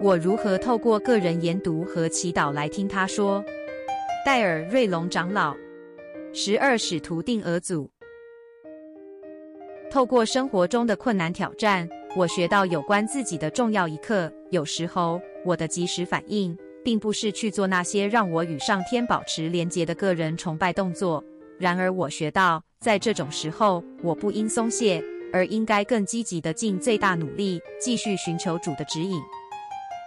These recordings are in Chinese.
我如何透过个人研读和祈祷来听他说。戴尔·瑞隆长老，十二使徒定额组。透过生活中的困难挑战，我学到有关自己的重要一课。有时候，我的即时反应并不是去做那些让我与上天保持连结的个人崇拜动作。然而，我学到，在这种时候，我不应松懈，而应该更积极地尽最大努力，继续寻求主的指引。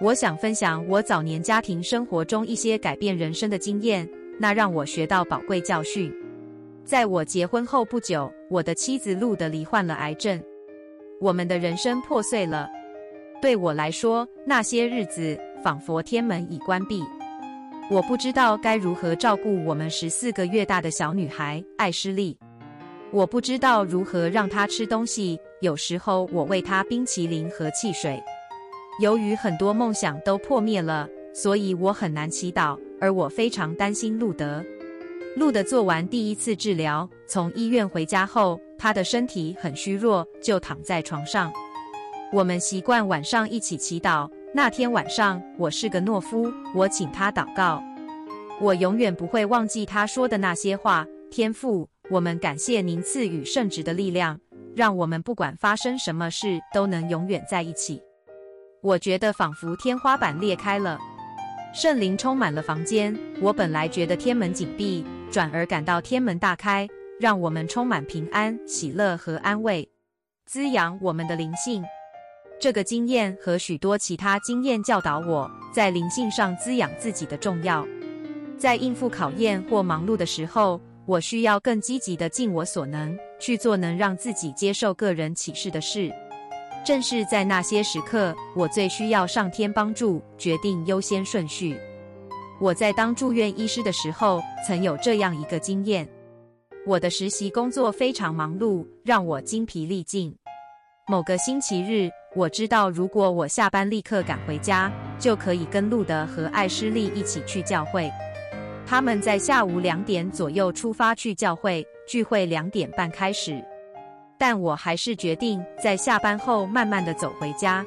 我想分享我早年家庭生活中一些改变人生的经验，那让我学到宝贵教训。在我结婚后不久，我的妻子路德罹患了癌症，我们的人生破碎了。对我来说，那些日子仿佛天门已关闭。我不知道该如何照顾我们十四个月大的小女孩艾诗丽，我不知道如何让她吃东西。有时候我喂她冰淇淋和汽水。由于很多梦想都破灭了，所以我很难祈祷，而我非常担心路德。路德做完第一次治疗，从医院回家后，他的身体很虚弱，就躺在床上。我们习惯晚上一起祈祷。那天晚上，我是个懦夫，我请他祷告。我永远不会忘记他说的那些话：“天父，我们感谢您赐予圣职的力量，让我们不管发生什么事都能永远在一起。”我觉得仿佛天花板裂开了，圣灵充满了房间。我本来觉得天门紧闭，转而感到天门大开，让我们充满平安、喜乐和安慰，滋养我们的灵性。这个经验和许多其他经验教导我在灵性上滋养自己的重要。在应付考验或忙碌的时候，我需要更积极地尽我所能去做能让自己接受个人启示的事。正是在那些时刻，我最需要上天帮助，决定优先顺序。我在当住院医师的时候，曾有这样一个经验：我的实习工作非常忙碌，让我精疲力尽。某个星期日，我知道如果我下班立刻赶回家，就可以跟路德和艾诗莉一起去教会。他们在下午两点左右出发去教会，聚会两点半开始。但我还是决定在下班后慢慢地走回家，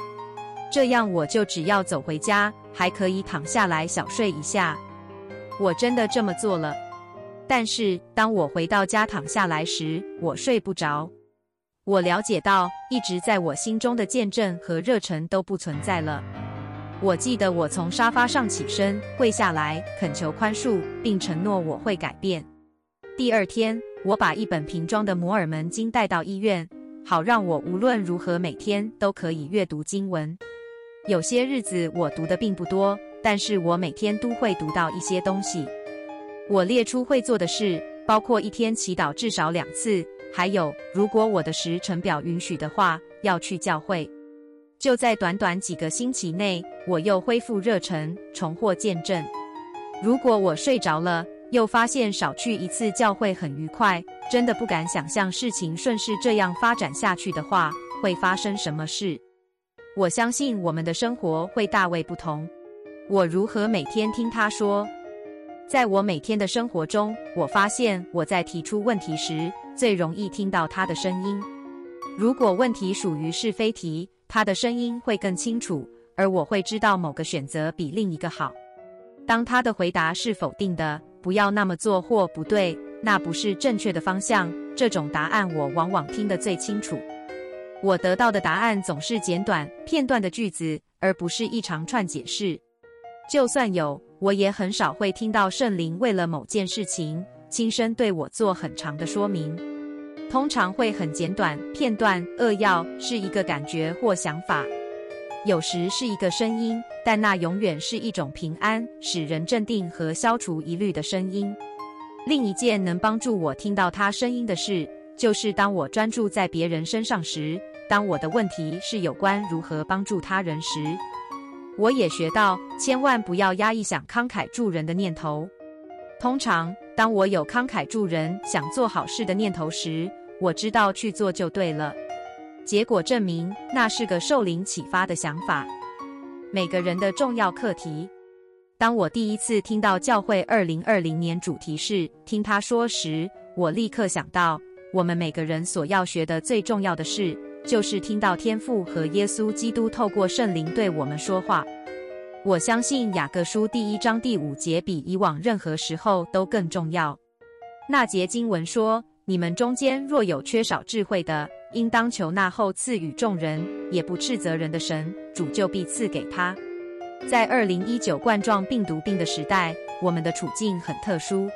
这样我就只要走回家，还可以躺下来小睡一下。我真的这么做了，但是当我回到家躺下来时，我睡不着。我了解到，一直在我心中的见证和热忱都不存在了。我记得我从沙发上起身，跪下来恳求宽恕，并承诺我会改变。第二天，我把一本瓶装的摩尔门经带到医院，好让我无论如何每天都可以阅读经文。有些日子我读的并不多，但是我每天都会读到一些东西。我列出会做的事，包括一天祈祷至少两次，还有如果我的时程表允许的话，要去教会。就在短短几个星期内，我又恢复热忱，重获见证。如果我睡着了，又发现少去一次教会很愉快，真的不敢想象事情顺势这样发展下去的话，会发生什么事。我相信我们的生活会大为不同。我如何每天听他说？在我每天的生活中，我发现我在提出问题时最容易听到他的声音。如果问题属于是非题，他的声音会更清楚，而我会知道某个选择比另一个好。当他的回答是否定的，不要那么做或不对，那不是正确的方向。这种答案我往往听得最清楚。我得到的答案总是简短片段的句子，而不是一长串解释。就算有，我也很少会听到圣灵为了某件事情亲身对我做很长的说明。通常会很简短片段，扼要是一个感觉或想法，有时是一个声音。但那永远是一种平安、使人镇定和消除疑虑的声音。另一件能帮助我听到他声音的事，就是当我专注在别人身上时，当我的问题是有关如何帮助他人时，我也学到千万不要压抑想慷慨助人的念头。通常，当我有慷慨助人、想做好事的念头时，我知道去做就对了。结果证明，那是个受灵启发的想法。每个人的重要课题。当我第一次听到教会二零二零年主题是听他说时，我立刻想到，我们每个人所要学的最重要的事，就是听到天父和耶稣基督透过圣灵对我们说话。我相信雅各书第一章第五节比以往任何时候都更重要。那节经文说：“你们中间若有缺少智慧的，应当求那后赐予众人，也不斥责人的神，主就必赐给他。”在二零一九冠状病毒病的时代，我们的处境很特殊，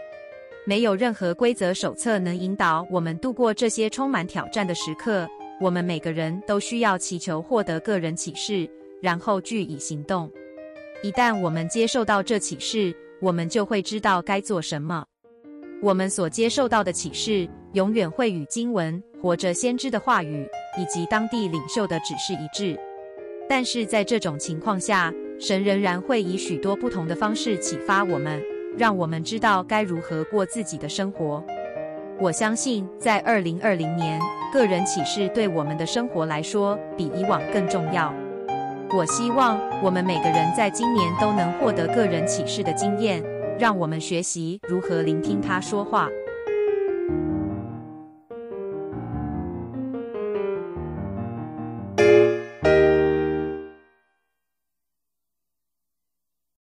没有任何规则手册能引导我们度过这些充满挑战的时刻。我们每个人都需要祈求获得个人启示，然后据以行动。一旦我们接受到这启示，我们就会知道该做什么。我们所接受到的启示，永远会与经文、活着先知的话语以及当地领袖的指示一致。但是在这种情况下，神仍然会以许多不同的方式启发我们，让我们知道该如何过自己的生活。我相信，在二零二零年，个人启示对我们的生活来说比以往更重要。我希望我们每个人在今年都能获得个人启示的经验，让我们学习如何聆听他说话。